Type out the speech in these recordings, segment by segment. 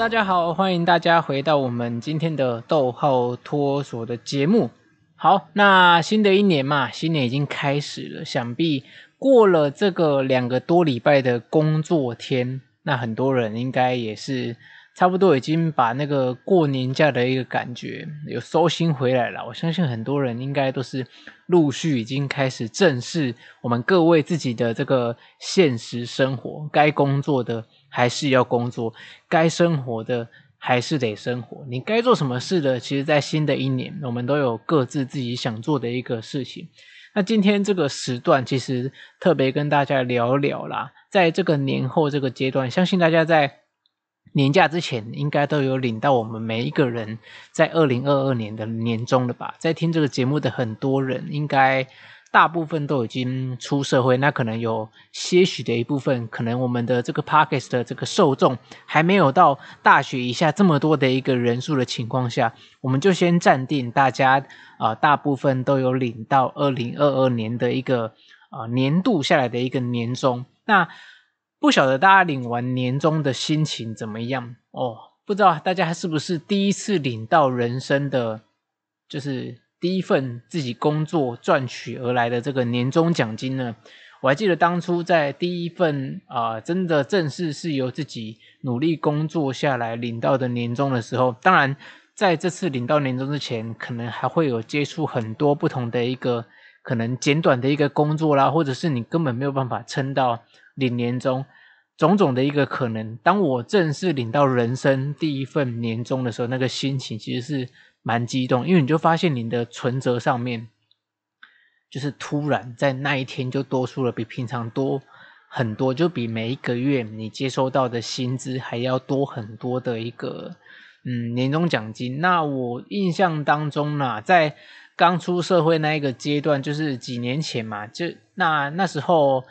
大家好，欢迎大家回到我们今天的逗号托所的节目。好，那新的一年嘛，新年已经开始了，想必过了这个两个多礼拜的工作天，那很多人应该也是。差不多已经把那个过年假的一个感觉有收心回来了。我相信很多人应该都是陆续已经开始正视我们各位自己的这个现实生活，该工作的还是要工作，该生活的还是得生活。你该做什么事的，其实在新的一年，我们都有各自自己想做的一个事情。那今天这个时段，其实特别跟大家聊聊啦，在这个年后这个阶段，相信大家在。年假之前应该都有领到我们每一个人在二零二二年的年终了吧？在听这个节目的很多人，应该大部分都已经出社会，那可能有些许的一部分，可能我们的这个 Podcast 的这个受众还没有到大学以下这么多的一个人数的情况下，我们就先暂定大家啊、大部分都有领到二零二二年的一个啊、年度下来的一个年终，那。不晓得大家领完年终的心情怎么样哦？不知道大家是不是第一次领到人生的，就是第一份自己工作赚取而来的这个年终奖金呢？我还记得当初在第一份啊、真的正式是由自己努力工作下来领到的年终的时候，当然在这次领到年终之前，可能还会有接触很多不同的一个可能简短的一个工作啦，或者是你根本没有办法撑到。领年终，种种的一个可能。当我正式领到人生第一份年终的时候，那个心情其实是蛮激动，因为你就发现你的存折上面，就是突然在那一天就多出了比平常多很多，就比每一个月你接收到的薪资还要多很多的一个嗯年终奖金。那我印象当中呢，在刚出社会那一个阶段，就是几年前嘛，就那那时候。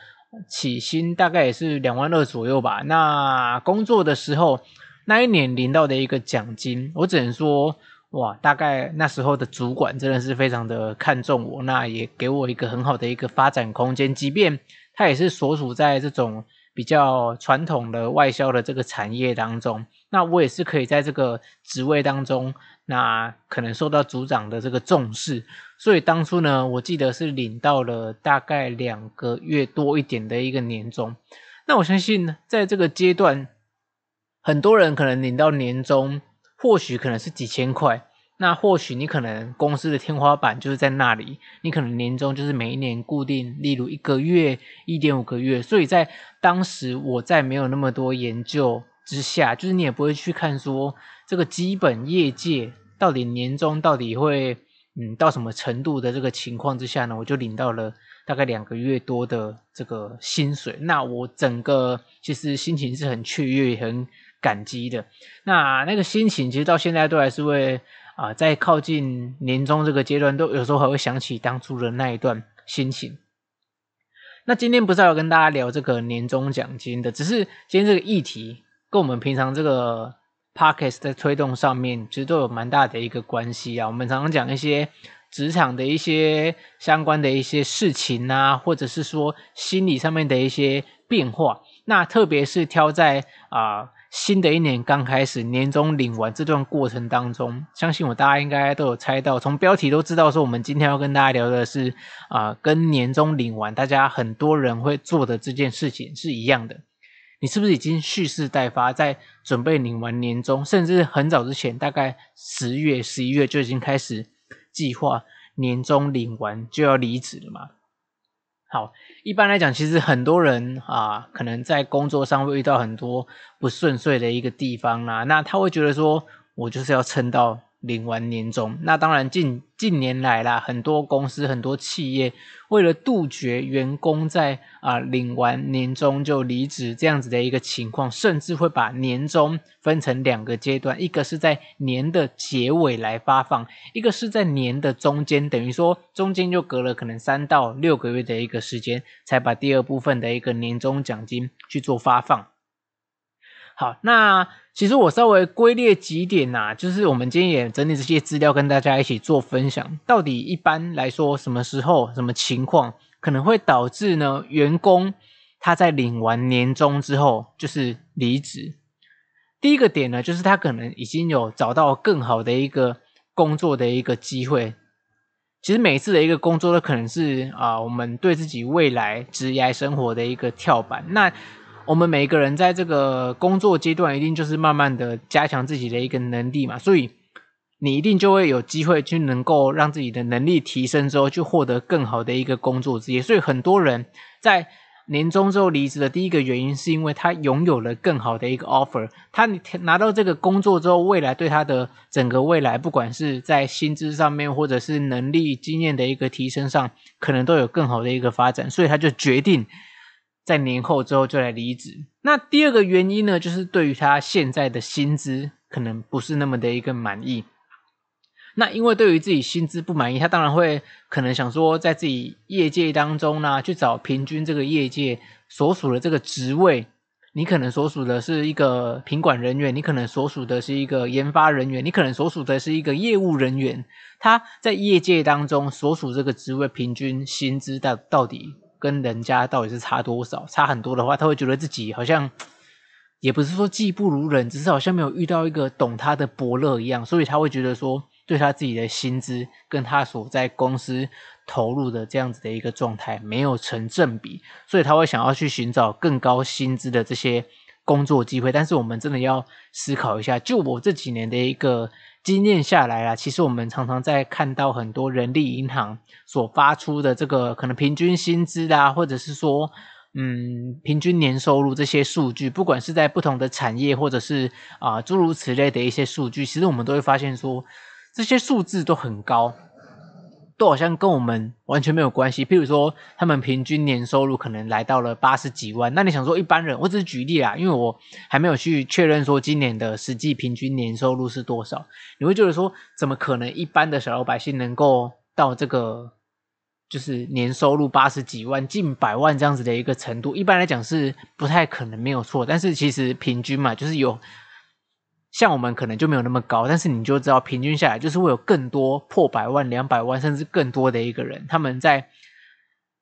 起薪大概也是两万二左右吧。那工作的时候，那一年领到的一个奖金，我只能说，哇，大概那时候的主管真的是非常的看重我，那也给我一个很好的一个发展空间。即便他也是所处在这种比较传统的外销的这个产业当中，那我也是可以在这个职位当中。那可能受到组长的这个重视，所以当初呢，我记得是领到了大概两个月多一点的一个年终。那我相信，在这个阶段，很多人可能领到年终，或许可能是几千块，那或许你可能公司的天花板就是在那里，你可能年终就是每一年固定，例如一个月一点五个月。所以在当时，我在没有那么多研究之下，就是你也不会去看说这个基本业界。到底年终到底会嗯到什么程度的这个情况之下呢？我就领到了大概两个月多的这个薪水。那我整个其实心情是很雀跃、很感激的。那那个心情其实到现在都还是会啊、在靠近年终这个阶段，都有时候还会想起当初的那一段心情。那今天不是要跟大家聊这个年终奖金的，只是今天这个议题跟我们平常这个。Podcast 在推动上面其实都有蛮大的一个关系啊。我们常常讲一些职场的一些相关的一些事情啊，或者是说心理上面的一些变化。那特别是挑在啊、新的一年刚开始，年终领完这段过程当中，相信我大家应该都有猜到，从标题都知道说我们今天要跟大家聊的是啊、跟年终领完大家很多人会做的这件事情是一样的。你是不是已经蓄势待发，在准备领完年终，甚至很早之前，大概十月、十一月就已经开始计划年终领完就要离职了嘛？好，一般来讲，其实很多人啊，可能在工作上会遇到很多不顺遂的一个地方啦，那他会觉得说，我就是要撑到。领完年终，那当然近近年来啦，很多公司、很多企业为了杜绝员工在啊、领完年终就离职这样子的一个情况，甚至会把年终分成两个阶段，一个是在年的结尾来发放，一个是在年的中间，等于说中间就隔了可能三到六个月的一个时间，才把第二部分的一个年终奖金去做发放。好，那其实我稍微归列几点呐、就是我们今天也整理这些资料跟大家一起做分享。到底一般来说，什么时候、什么情况可能会导致呢？员工他在领完年终之后就是离职。第一个点呢，就是他可能已经有找到更好的一个工作的一个机会。其实每一次的一个工作都可能是啊、我们对自己未来职业生活的一个跳板。那我们每一个人在这个工作阶段，一定就是慢慢的加强自己的一个能力嘛，所以你一定就会有机会去能够让自己的能力提升之后，去获得更好的一个工作职业。所以很多人在年终之后离职的第一个原因，是因为他拥有了更好的一个 offer。他拿到这个工作之后，未来对他的整个未来，不管是在薪资上面，或者是能力经验的一个提升上，可能都有更好的一个发展，所以他就决定在年后之后就来离职。那第二个原因呢，就是对于他现在的薪资可能不是那么的一个满意。那因为对于自己薪资不满意，他当然会可能想说，在自己业界当中呢，去找平均这个业界所属的这个职位。你可能所属的是一个品管人员，你可能所属的是一个研发人员，你可能所属的是一个业务人员。他在业界当中所属这个职位平均薪资到到底跟人家到底是差多少？差很多的话，他会觉得自己好像也不是说技不如人，只是好像没有遇到一个懂他的伯乐一样，所以他会觉得说。对他自己的薪资跟他所在公司投入的这样子的一个状态没有成正比，所以他会想要去寻找更高薪资的这些工作机会。但是我们真的要思考一下，就我这几年的一个经验下来啦，其实我们常常在看到很多人力银行所发出的这个可能平均薪资啦，或者是说嗯平均年收入这些数据，不管是在不同的产业或者是啊、诸如此类的一些数据，其实我们都会发现说。这些数字都很高，都好像跟我们完全没有关系。譬如说，他们平均年收入可能来到了八十几万。那你想说，一般人，我只是举例啦，因为我还没有去确认说今年的实际平均年收入是多少。你会觉得说，怎么可能一般的小老百姓能够到这个就是年收入八十几万、近百万这样子的一个程度？一般来讲是不太可能，没有错。但是其实平均嘛，就是有。像我们可能就没有那么高，但是你就知道平均下来就是会有更多破百万、两百万甚至更多的一个人，他们在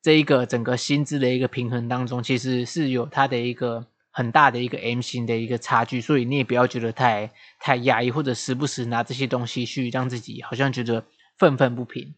这一个整个薪资的一个平衡当中，其实是有他的一个很大的一个 M 型的一个差距，所以你也不要觉得太太压抑，或者时不时拿这些东西去让自己好像觉得愤愤不平。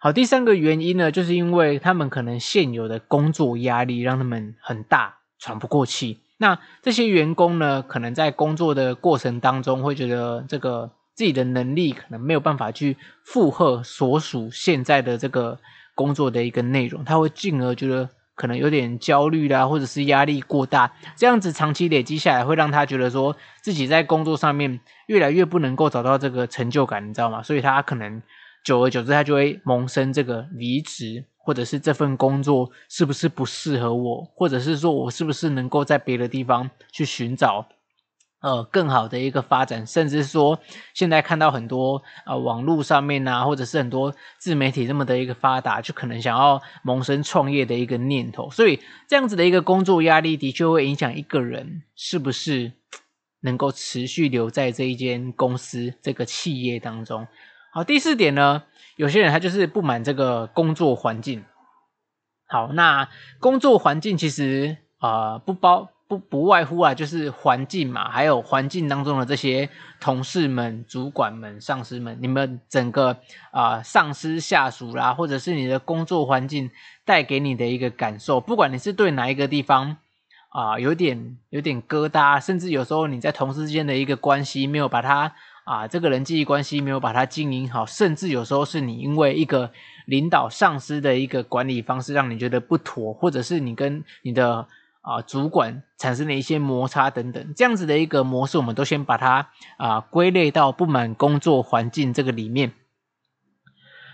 好，第三个原因呢，就是因为他们可能现有的工作压力让他们很大，喘不过气。那这些员工呢，可能在工作的过程当中，会觉得这个自己的能力可能没有办法去负荷所属现在的这个工作的一个内容，他会进而觉得可能有点焦虑啦，或者是压力过大，这样子长期累积下来，会让他觉得说自己在工作上面越来越不能够找到这个成就感，你知道吗？所以他可能久而久之，他就会萌生这个离职。或者是这份工作是不是不适合我，或者是说我是不是能够在别的地方去寻找呃更好的一个发展，甚至说现在看到很多呃网络上面啊，或者是很多自媒体这么的一个发达，就可能想要萌生创业的一个念头，所以这样子的一个工作压力的确会影响一个人是不是能够持续留在这一间公司这个企业当中。好，第四点呢，有些人他就是不满这个工作环境。好，那工作环境其实啊、不包不不外乎啊，就是环境嘛，还有环境当中的这些同事们、主管们、上司们，你们整个啊、上司下属啦，或者是你的工作环境带给你的一个感受，不管你是对哪一个地方啊、有点有点疙瘩，甚至有时候你在同事之间的一个关系没有把它。啊，这个人际关系没有把它经营好，甚至有时候是你因为一个领导上司的一个管理方式让你觉得不妥，或者是你跟你的啊主管产生了一些摩擦等等，这样子的一个模式，我们都先把它啊归类到不满工作环境这个里面。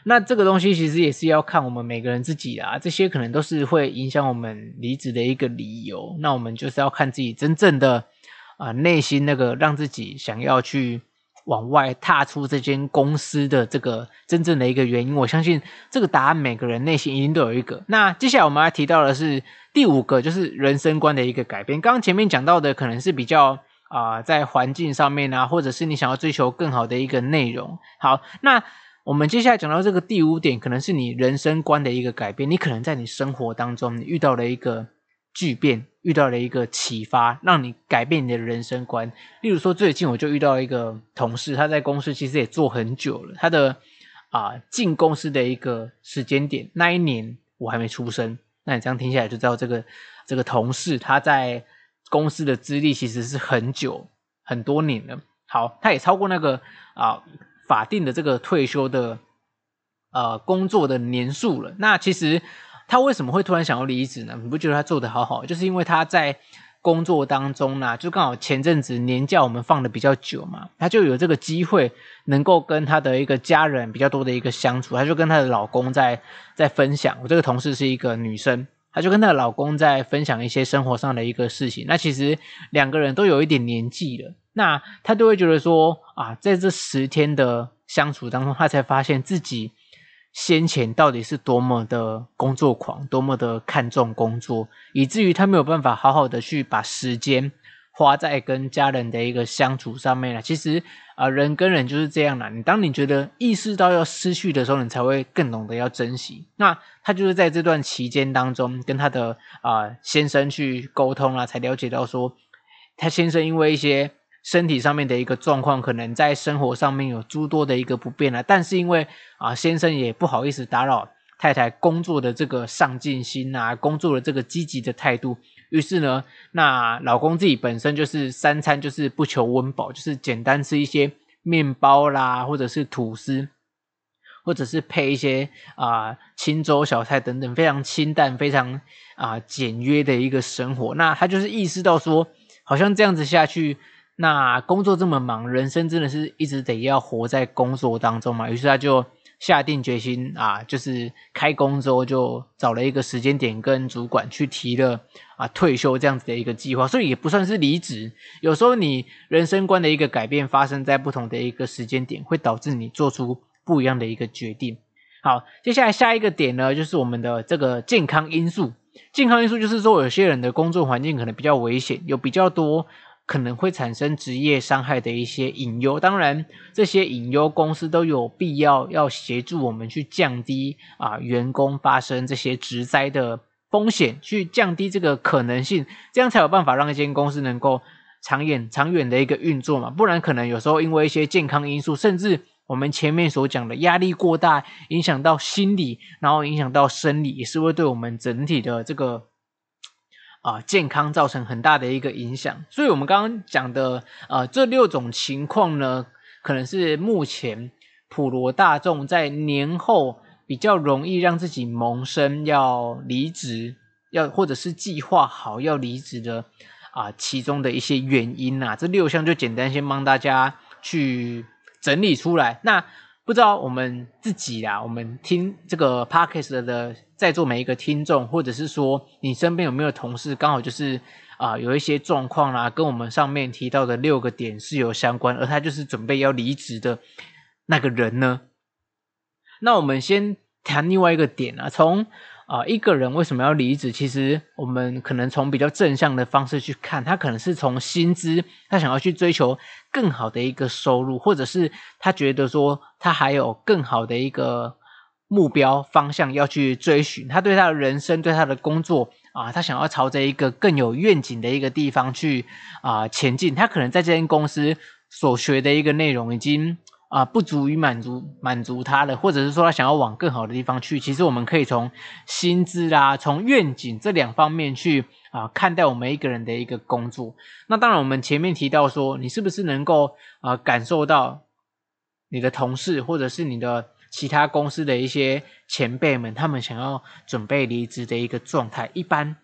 那这个东西其实也是要看我们每个人自己啊，这些可能都是会影响我们离职的一个理由。那我们就是要看自己真正的啊内心那个让自己想要去。往外踏出这间公司的这个真正的一个原因，我相信这个答案每个人内心一定都有一个。那接下来我们要提到的是第五个，就是人生观的一个改变。刚刚前面讲到的可能是比较啊、在环境上面啊，或者是你想要追求更好的一个内容。好，那我们接下来讲到这个第五点，可能是你人生观的一个改变。你可能在你生活当中，你遇到了一个巨变，遇到了一个启发，让你改变你的人生观。例如说，最近我就遇到一个同事，他在公司其实也做很久了，他的啊进公司的一个时间点，那一年我还没出生。那你这样听起来就知道，这个这个同事他在公司的资历其实是很久很多年了。好，他也超过那个啊法定的这个退休的呃工作的年数了。那其实他为什么会突然想要离职呢？你不觉得他做得好好？就是因为他在工作当中呢，就刚好前阵子年假我们放的比较久嘛，他就有这个机会能够跟他的一个家人比较多的一个相处，他就跟他的老公在在分享。我这个同事是一个女生。她就跟她的老公在分享一些生活上的一个事情。那其实两个人都有一点年纪了，那她都会觉得说啊，在这十天的相处当中，她才发现自己先前到底是多么的工作狂，多么的看重工作，以至于他没有办法好好的去把时间花在跟家人的一个相处上面了。其实啊，人跟人就是这样啦。你当你觉得意识到要失去的时候，你才会更懂得要珍惜。那他就是在这段期间当中，跟他的啊先生去沟通啊，才了解到说，他先生因为一些身体上面的一个状况，可能在生活上面有诸多的一个不便了。但是因为啊，先生也不好意思打扰太太工作的这个上进心啊，工作的这个积极的态度。于是呢，那老公自己本身就是三餐就是不求温饱，就是简单吃一些面包啦，或者是吐司，或者是配一些啊、清粥小菜等等，非常清淡、非常啊、呃、简约的一个生活。那他就是意识到说，好像这样子下去，那工作这么忙，人生真的是一直得要活在工作当中嘛。于是他就。下定决心啊，就是开工之后就找了一个时间点跟主管去提了啊退休这样子的一个计划，所以也不算是离职。有时候你人生观的一个改变发生在不同的一个时间点，会导致你做出不一样的一个决定。好，接下来下一个点呢，就是我们的这个健康因素。健康因素就是说，有些人的工作环境可能比较危险，有比较多。可能会产生职业伤害的一些隐忧，当然这些隐忧公司都有必要要协助我们去降低啊员工发生这些职灾的风险，去降低这个可能性，这样才有办法让一间公司能够长远长远的一个运作嘛，不然可能有时候因为一些健康因素，甚至我们前面所讲的压力过大，影响到心理，然后影响到生理，也是会对我们整体的这个。啊，健康造成很大的一个影响，所以我们刚刚讲的呃这六种情况呢，可能是目前普罗大众在年后比较容易让自己萌生要离职，要或者是计划好要离职的啊其中的一些原因、啊。这六项就简单先帮大家去整理出来。那不知道我们自己啊，我们听这个 podcast 的。在座每一个听众，或者是说你身边有没有同事，刚好就是啊、有一些状况啦，跟我们上面提到的六个点是有相关，而他就是准备要离职的那个人呢？那我们先谈另外一个点啊，从啊、一个人为什么要离职，其实我们可能从比较正向的方式去看，他可能是从薪资，他想要去追求更好的一个收入，或者是他觉得说他还有更好的一个。目标方向要去追寻，他对他的人生，对他的工作啊，他想要朝着一个更有愿景的一个地方去啊前进。他可能在这间公司所学的一个内容已经啊不足以满足满足他了，或者是说他想要往更好的地方去。其实我们可以从薪资啦，从愿景这两方面去啊看待我们一个人的一个工作。那当然，我们前面提到说，你是不是能够啊感受到你的同事或者是你的。其他公司的一些前辈们，他们想要准备离职的一个状态，一般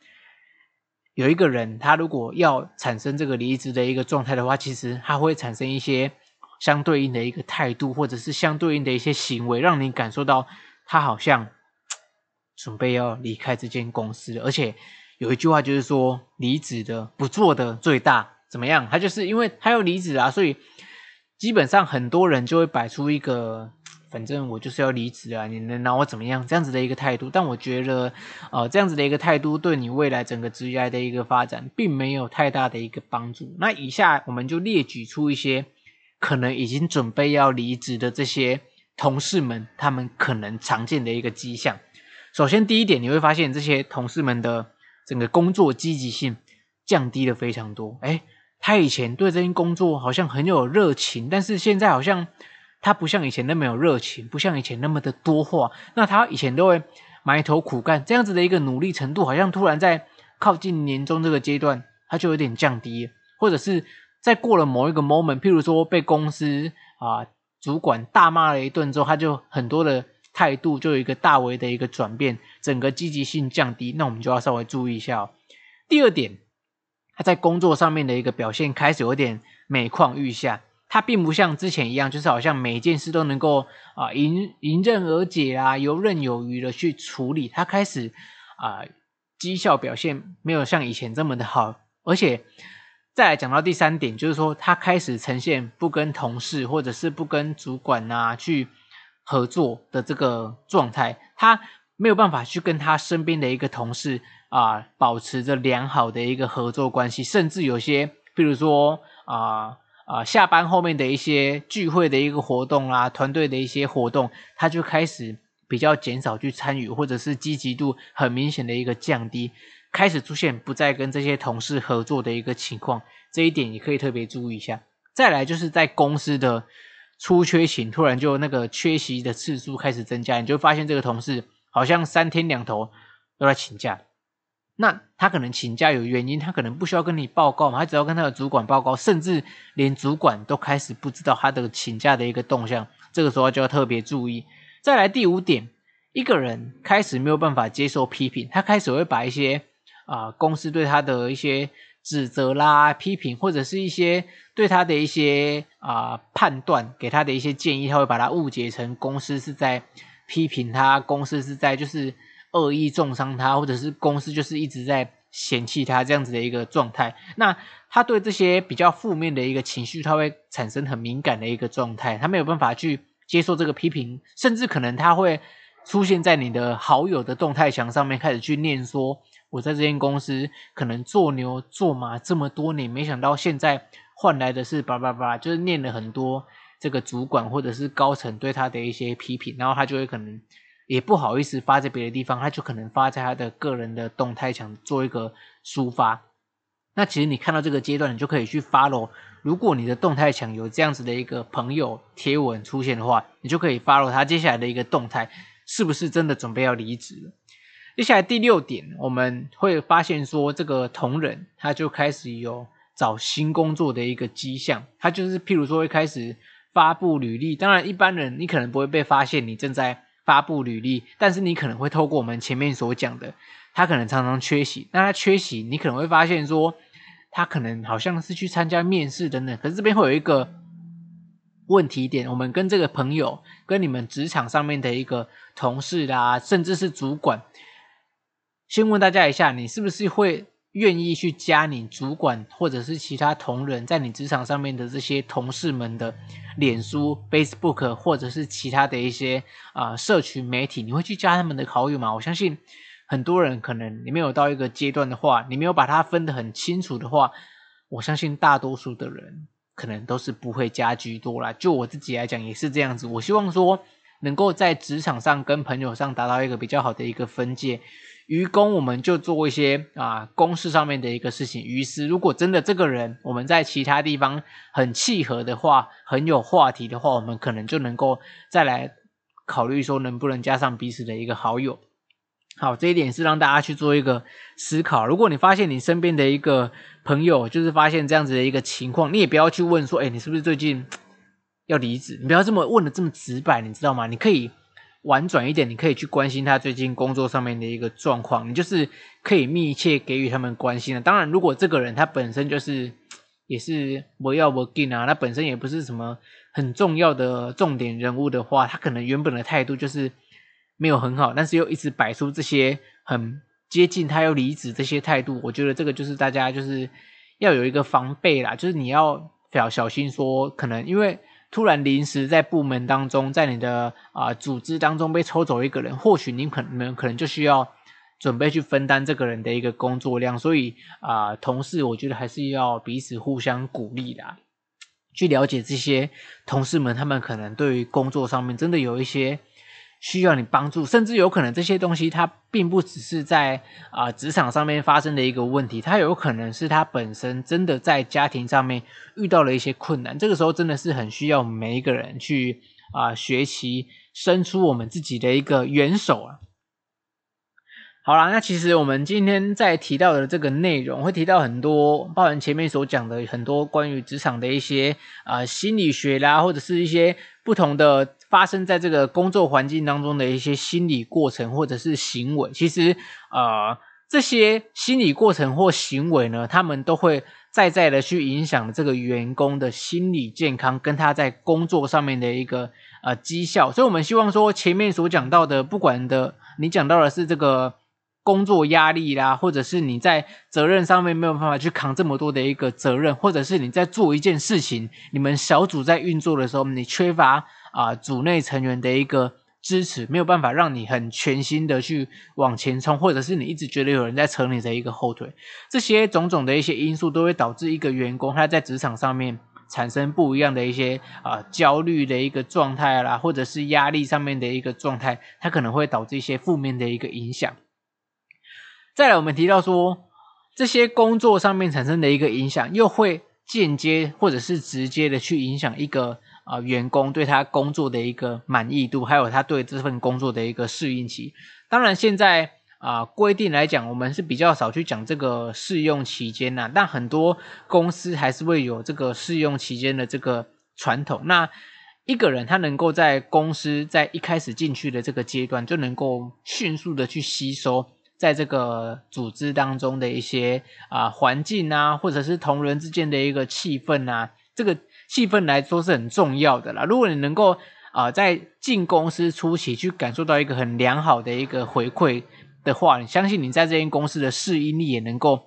有一个人，他如果要产生这个离职的一个状态的话，其实他会产生一些相对应的一个态度，或者是相对应的一些行为，让你感受到他好像准备要离开这间公司。而且有一句话就是说，离职的不做的最大，怎么样？他就是因为他要离职啊，所以基本上很多人就会摆出一个。反正我就是要离职啊！你能拿我怎么样？这样子的一个态度，但我觉得，呃，这样子的一个态度对你未来整个职业的一个发展，并没有太大的一个帮助。那以下我们就列举出一些可能已经准备要离职的这些同事们，他们可能常见的一个迹象。首先，第一点，你会发现这些同事们的整个工作积极性降低了非常多。诶，他以前对这件工作好像很有热情，但是现在好像他不像以前那么有热情，不像以前那么的多话。那他以前都会埋头苦干，这样子的一个努力程度，好像突然在靠近年终这个阶段，他就有点降低，或者是在过了某一个 moment，譬如说被公司啊主管大骂了一顿之后，他就很多的。态度就有一个大为的一个转变，整个积极性降低，那我们就要稍微注意一下哦。第二点，他在工作上面的一个表现开始有点每况愈下，他并不像之前一样，就是好像每一件事都能够啊迎迎刃而解啊，游刃有余的去处理。他开始啊绩效表现没有像以前这么的好，而且再来讲到第三点，就是说他开始呈现不跟同事或者是不跟主管啊去。合作的这个状态，他没有办法去跟他身边的一个同事啊保持着良好的一个合作关系，甚至有些，比如说啊啊下班后面的一些聚会的一个活动啊，团队的一些活动，他就开始比较减少去参与，或者是积极度很明显的一个降低，开始出现不再跟这些同事合作的一个情况，这一点也可以特别注意一下。再来就是在公司的。出缺勤，突然就那个缺席的次数开始增加，你就发现这个同事好像三天两头都在请假。那他可能请假有原因，他可能不需要跟你报告嘛，他只要跟他的主管报告，甚至连主管都开始不知道他的请假的一个动向。这个时候就要特别注意。再来第五点，一个人开始没有办法接受批评，他开始会把一些啊、公司对他的一些。指责啦、批评，或者是一些对他的一些啊、判断，给他的一些建议，他会把它误解成公司是在批评他，公司是在就是恶意中伤他，或者是公司就是一直在嫌弃他这样子的一个状态。那他对这些比较负面的一个情绪，他会产生很敏感的一个状态，他没有办法去接受这个批评，甚至可能他会出现在你的好友的动态墙上面，开始去念说。我在这间公司可能做牛做马这么多年，没想到现在换来的是叭叭叭，就是念了很多这个主管或者是高层对他的一些批评，然后他就会可能也不好意思发在别的地方，他就可能发在他的个人的动态墙做一个抒发。那其实你看到这个阶段，你就可以去 follow。如果你的动态墙有这样子的一个朋友贴文出现的话，你就可以 follow 他接下来的一个动态，是不是真的准备要离职了？接下来第六点，我们会发现说，这个同仁他就开始有找新工作的一个迹象。他就是譬如说会开始发布履历，当然一般人你可能不会被发现你正在发布履历，但是你可能会透过我们前面所讲的，他可能常常缺席。那他缺席，你可能会发现说，他可能好像是去参加面试等等。可是这边会有一个问题点，我们跟这个朋友，跟你们职场上面的一个同事啦，甚至是主管。先问大家一下，你是不是会愿意去加你主管或者是其他同仁在你职场上面的这些同事们的脸书、Facebook 或者是其他的一些啊、社群媒体？你会去加他们的好友吗？我相信很多人可能你没有到一个阶段的话，你没有把它分得很清楚的话，我相信大多数的人可能都是不会加居多啦。就我自己来讲也是这样子。我希望说能够在职场上跟朋友上达到一个比较好的一个分界。于公，我们就做一些啊公事上面的一个事情。于是，如果真的这个人我们在其他地方很契合的话，很有话题的话，我们可能就能够再来考虑说能不能加上彼此的一个好友。好，这一点是让大家去做一个思考。如果你发现你身边的一个朋友就是发现这样子的一个情况，你也不要去问说，诶，你是不是最近要离职？你不要这么问的这么直白，你知道吗？你可以。婉转一点，你可以去关心他最近工作上面的一个状况，你就是可以密切给予他们关心的。当然，如果这个人他本身就是也是不要不给啊，他本身也不是什么很重要的重点人物的话，他可能原本的态度就是没有很好，但是又一直摆出这些很接近他要离职这些态度，我觉得这个就是大家就是要有一个防备啦，就是你要要小心说，可能因为。突然临时在部门当中，在你的啊、组织当中被抽走一个人，或许你可能可能就需要准备去分担这个人的一个工作量，所以啊、同事我觉得还是要彼此互相鼓励的，去了解这些同事们，他们可能对于工作上面真的有一些需要你帮助，甚至有可能这些东西它并不只是在啊职场上面发生的一个问题，它有可能是他本身真的在家庭上面遇到了一些困难，这个时候真的是很需要我们每一个人去啊学习伸出我们自己的一个援手啊。好啦，那其实我们今天在提到的这个内容，会提到很多，包含前面所讲的很多关于职场的一些啊、心理学啦，或者是一些不同的发生在这个工作环境当中的一些心理过程或者是行为。其实呃，这些心理过程或行为呢，他们都会在在的去影响这个员工的心理健康，跟他在工作上面的一个呃绩效。所以，我们希望说前面所讲到的，不管的你讲到的是这个。工作压力啦，或者是你在责任上面没有办法去扛这么多的一个责任，或者是你在做一件事情，你们小组在运作的时候，你缺乏啊、组内成员的一个支持，没有办法让你很全心的去往前冲，或者是你一直觉得有人在扯你的一个后腿，这些种种的一些因素都会导致一个员工他在职场上面产生不一样的一些啊、焦虑的一个状态啦，或者是压力上面的一个状态，它可能会导致一些负面的一个影响。再来，我们提到说，这些工作上面产生的一个影响，又会间接或者是直接的去影响一个啊、员工对他工作的一个满意度，还有他对这份工作的一个适应期。当然，现在啊、规定来讲，我们是比较少去讲这个试用期间呐，但很多公司还是会有这个试用期间的这个传统。那一个人他能够在公司在一开始进去的这个阶段，就能够迅速的去吸收。在这个组织当中的一些啊环境啊，或者是同仁之间的一个气氛啊，这个气氛来说是很重要的啦。如果你能够啊在进公司初期去感受到一个很良好的一个回馈的话，你相信你在这间公司的适应力也能够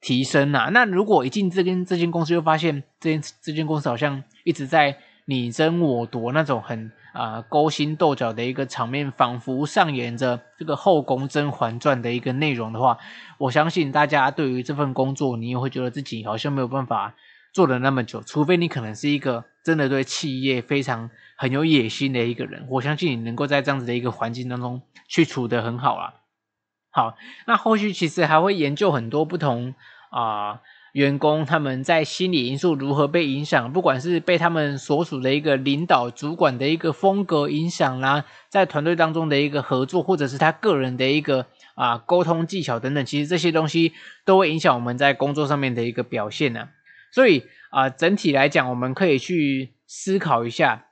提升呐。那如果一进这间这间公司，又发现这间这间公司好像一直在你争我夺那种很。啊、勾心斗角的一个场面，仿佛上演着这个《后宫甄嬛传》的一个内容的话，我相信大家对于这份工作，你也会觉得自己好像没有办法做了那么久，除非你可能是一个真的对企业非常很有野心的一个人。我相信你能够在这样子的一个环境当中去处得很好啊。好，那后续其实还会研究很多不同啊。员工他们在心理因素如何被影响？不管是被他们所属的一个领导主管的一个风格影响啦，在团队当中的一个合作，或者是他个人的一个啊沟通技巧等等，其实这些东西都会影响我们在工作上面的一个表现呢。所以啊，整体来讲，我们可以去思考一下，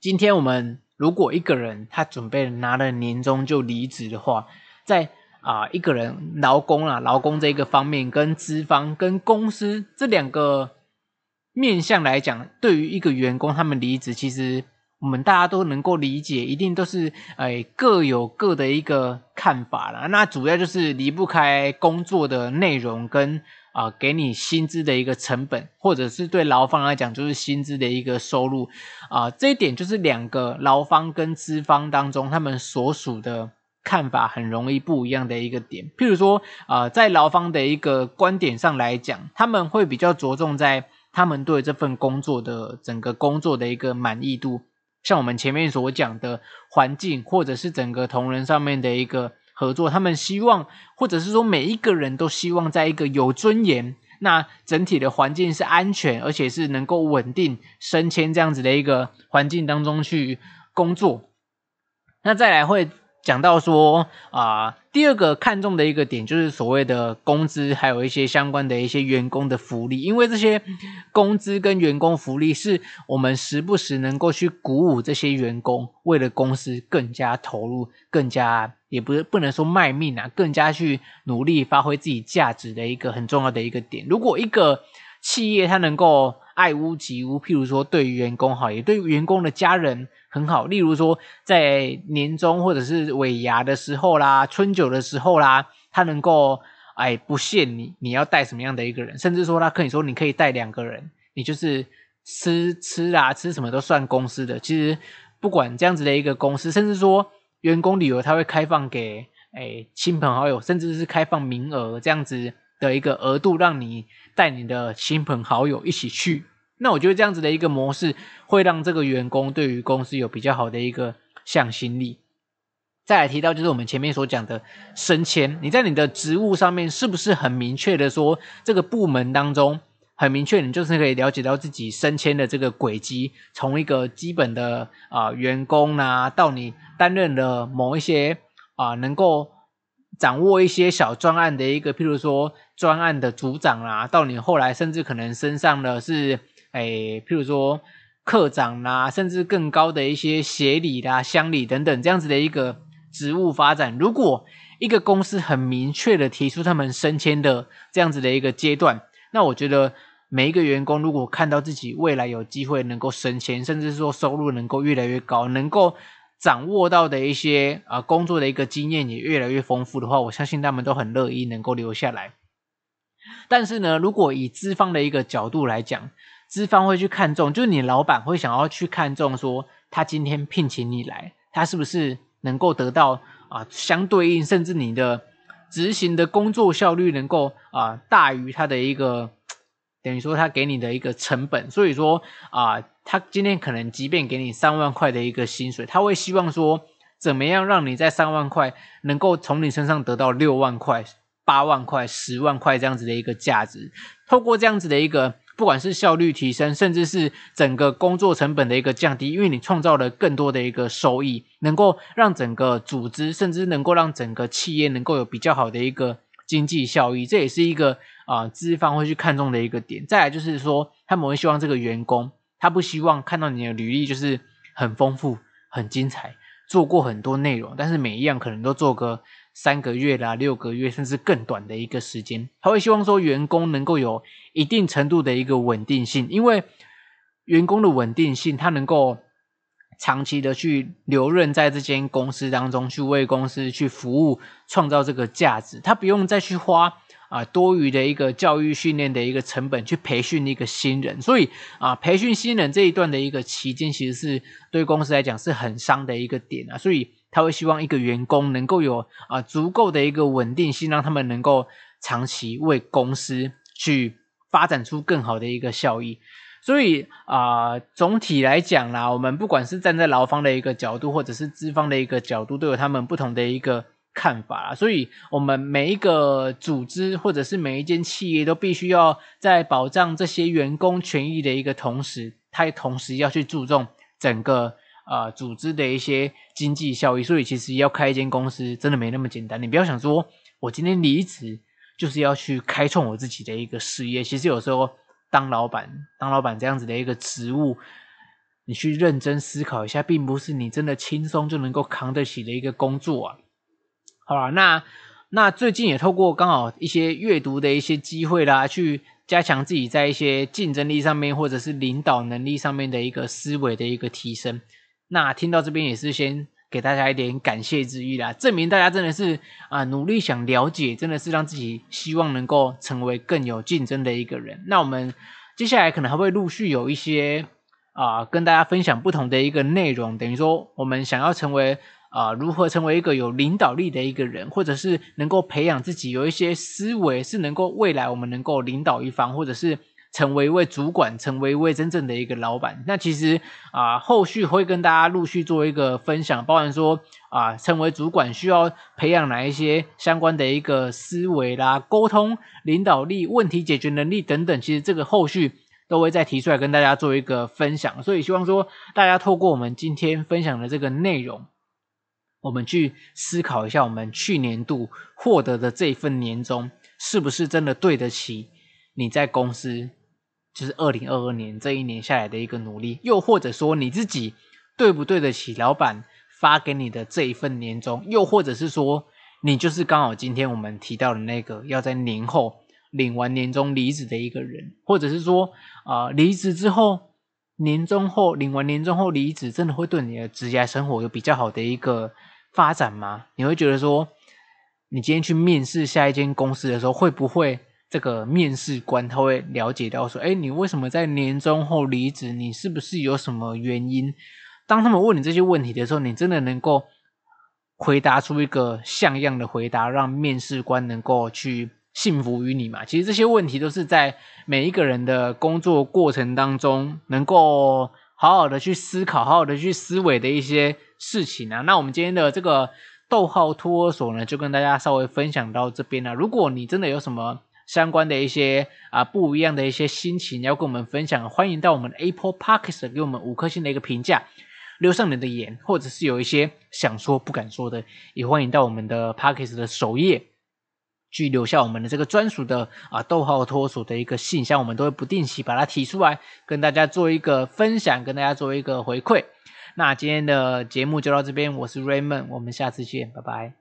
今天我们如果一个人他准备拿了年终就离职的话，在啊，一个人劳工啊，劳工这一个方面跟资方跟公司这两个面向来讲，对于一个员工他们离职，其实我们大家都能够理解，一定都是哎各有各的一个看法啦。那主要就是离不开工作的内容跟啊给你薪资的一个成本，或者是对劳方来讲就是薪资的一个收入啊。这一点就是两个劳方跟资方当中他们所属的。看法很容易不一样的一个点，譬如说，呃，在劳方的一个观点上来讲，他们会比较着重在他们对这份工作的整个工作的一个满意度，像我们前面所讲的环境，或者是整个同仁上面的一个合作，他们希望，或者是说每一个人都希望在一个有尊严，那整体的环境是安全，而且是能够稳定升迁这样子的一个环境当中去工作，那再来会。讲到说啊、第二个看重的一个点就是所谓的工资，还有一些相关的一些员工的福利，因为这些工资跟员工福利是我们时不时能够去鼓舞这些员工，为了公司更加投入，更加也不是不能说卖命啊，更加去努力发挥自己价值的一个很重要的一个点。如果一个企业它能够爱屋及乌，譬如说对员工好，也对员工的家人。很好，例如说在年终或者是尾牙的时候啦，春酒的时候啦，他能够哎不限你你要带什么样的一个人，甚至说他可以说你可以带两个人，你就是吃吃啊吃什么都算公司的。其实不管这样子的一个公司，甚至说员工旅游他会开放给哎亲朋好友，甚至是开放名额这样子的一个额度，让你带你的亲朋好友一起去。那我觉得这样子的一个模式，会让这个员工对于公司有比较好的一个向心力。再来提到就是我们前面所讲的升迁，你在你的职务上面是不是很明确的说，这个部门当中很明确，你就是可以了解到自己升迁的这个轨迹，从一个基本的啊、员工啊，到你担任了某一些啊、能够掌握一些小专案的一个，譬如说专案的组长啊，到你后来甚至可能升上的是诶，譬如说课长啦，甚至更高的一些协理啦、乡里等等这样子的一个。职务发展，如果一个公司很明确的提出他们升迁的这样子的一个阶段，那我觉得每一个员工如果看到自己未来有机会能够升迁，甚至说收入能够越来越高，能够掌握到的一些啊工作的一个经验也越来越丰富的话，我相信他们都很乐意能够留下来。但是呢，如果以资方的一个角度来讲，资方会去看重，就是你老板会想要去看重说，他今天聘请你来，他是不是？能够得到啊，相对应，甚至你的执行的工作效率能够啊大于他的一个，等于说他给你的一个成本，所以说啊，他今天可能即便给你三万块的一个薪水，他会希望说怎么样让你在三万块能够从你身上得到六万块、八万块、十万块这样子的一个价值，透过这样子的一个。不管是效率提升，甚至是整个工作成本的一个降低，因为你创造了更多的一个收益，能够让整个组织，甚至能够让整个企业能够有比较好的一个经济效益，这也是一个啊资方会去看重的一个点。再来就是说，他们会希望这个员工，他不希望看到你的履历就是很丰富、很精彩，做过很多内容，但是每一样可能都做个。三个月啦，六个月，甚至更短的一个时间，他会希望说员工能够有一定程度的一个稳定性，因为员工的稳定性，他能够长期的去留任在这间公司当中，去为公司去服务，创造这个价值，他不用再去花。啊，多余的一个教育训练的一个成本去培训一个新人，所以啊，培训新人这一段的一个期间，其实是对公司来讲是很伤的一个点啊。所以他会希望一个员工能够有啊足够的一个稳定性，让他们能够长期为公司去发展出更好的一个效益。所以啊，总体来讲啦，我们不管是站在劳方的一个角度，或者是资方的一个角度，都有他们不同的一个。看法啦，所以我们每一个组织或者是每一间企业都必须要在保障这些员工权益的一个同时，他也同时要去注重整个呃组织的一些经济效益。所以其实要开一间公司真的没那么简单。你不要想说我今天离职就是要去开创我自己的一个事业。其实有时候当老板，当老板这样子的一个职务，你去认真思考一下，并不是你真的轻松就能够扛得起的一个工作啊。好啦，那那最近也透过刚好一些阅读的一些机会啦，去加强自己在一些竞争力上面，或者是领导能力上面的一个思维的一个提升。那听到这边也是先给大家一点感谢之意啦，证明大家真的是啊努力想了解，真的是让自己希望能够成为更有竞争的一个人。那我们接下来可能还会陆续有一些啊跟大家分享不同的一个内容，等于说我们想要成为。啊，如何成为一个有领导力的一个人，或者是能够培养自己有一些思维，是能够未来我们能够领导一方，或者是成为一位主管，成为一位真正的一个老板。那其实啊，后续会跟大家陆续做一个分享，包含说啊，成为主管需要培养哪一些相关的一个思维啦、沟通、领导力、问题解决能力等等。其实这个后续都会再提出来跟大家做一个分享。所以希望说大家透过我们今天分享的这个内容。我们去思考一下，我们去年度获得的这一份年终，是不是真的对得起你在公司，就是二零二二年这一年下来的一个努力？又或者说你自己对不对得起老板发给你的这一份年终？又或者是说，你就是刚好今天我们提到的那个要在年后领完年终离职的一个人？或者是说，啊、离职之后，年终后领完年终后离职，真的会对你的职业生活有比较好的一个？发展吗？你会觉得说，你今天去面试下一间公司的时候，会不会这个面试官他会了解到说，哎，你为什么在年终后离职？你是不是有什么原因？当他们问你这些问题的时候，你真的能够回答出一个像样的回答，让面试官能够去信服于你吗？其实这些问题都是在每一个人的工作过程当中，能够好好的去思考、好好的去思维的一些。事情啊。那我们今天的这个逗号托儿所呢，就跟大家稍微分享到这边了。如果你真的有什么相关的一些啊不一样的一些心情要跟我们分享，欢迎到我们的 Apple Podcast 给我们五颗星的一个评价，留上你的言，或者是有一些想说不敢说的，也欢迎到我们的 Podcast 的首页。去留下我们的这个专属的啊逗号托所的一个信箱，我们都会不定期把它提出来，跟大家做一个分享，跟大家做一个回馈。那今天的节目就到这边，我是 Raymond，我们下次见，拜拜。